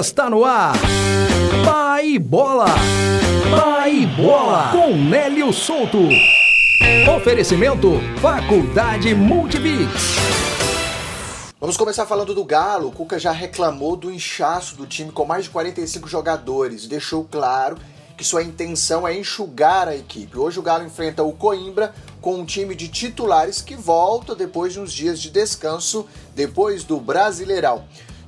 Está no ar. Pai Bola. Pai Bola. Com Nélio Souto. Oferecimento Faculdade Multibix. Vamos começar falando do Galo. O Cuca já reclamou do inchaço do time com mais de 45 jogadores. Deixou claro que sua intenção é enxugar a equipe. Hoje o Galo enfrenta o Coimbra com um time de titulares que volta depois de uns dias de descanso depois do Brasileirão.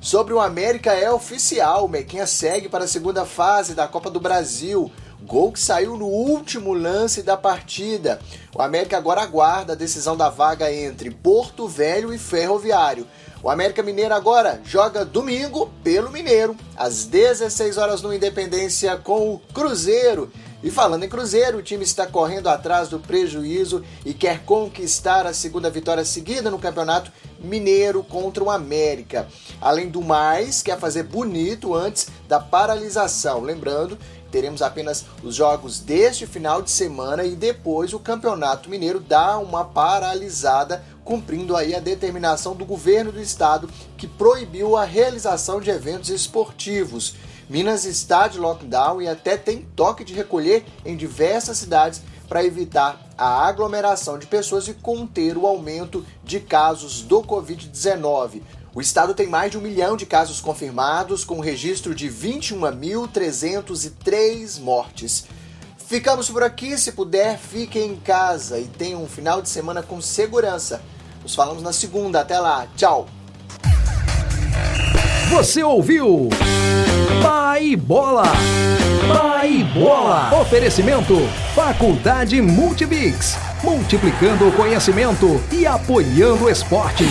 Sobre o América é oficial, o Mequinha segue para a segunda fase da Copa do Brasil. Gol que saiu no último lance da partida. O América agora aguarda a decisão da vaga entre Porto Velho e Ferroviário. O América Mineiro agora joga domingo pelo Mineiro, às 16 horas no Independência com o Cruzeiro. E falando em Cruzeiro, o time está correndo atrás do prejuízo e quer conquistar a segunda vitória seguida no Campeonato Mineiro contra o América. Além do mais, quer fazer bonito antes da paralisação. Lembrando, teremos apenas os jogos deste final de semana e depois o Campeonato Mineiro dá uma paralisada, cumprindo aí a determinação do governo do estado que proibiu a realização de eventos esportivos. Minas está de lockdown e até tem toque de recolher em diversas cidades para evitar a aglomeração de pessoas e conter o aumento de casos do Covid-19. O estado tem mais de um milhão de casos confirmados, com registro de 21.303 mortes. Ficamos por aqui. Se puder, fique em casa e tenha um final de semana com segurança. Nos falamos na segunda. Até lá. Tchau. Você ouviu? Pai Bola. Pai Bola. Oferecimento Faculdade Multibix. Multiplicando o conhecimento e apoiando o esporte.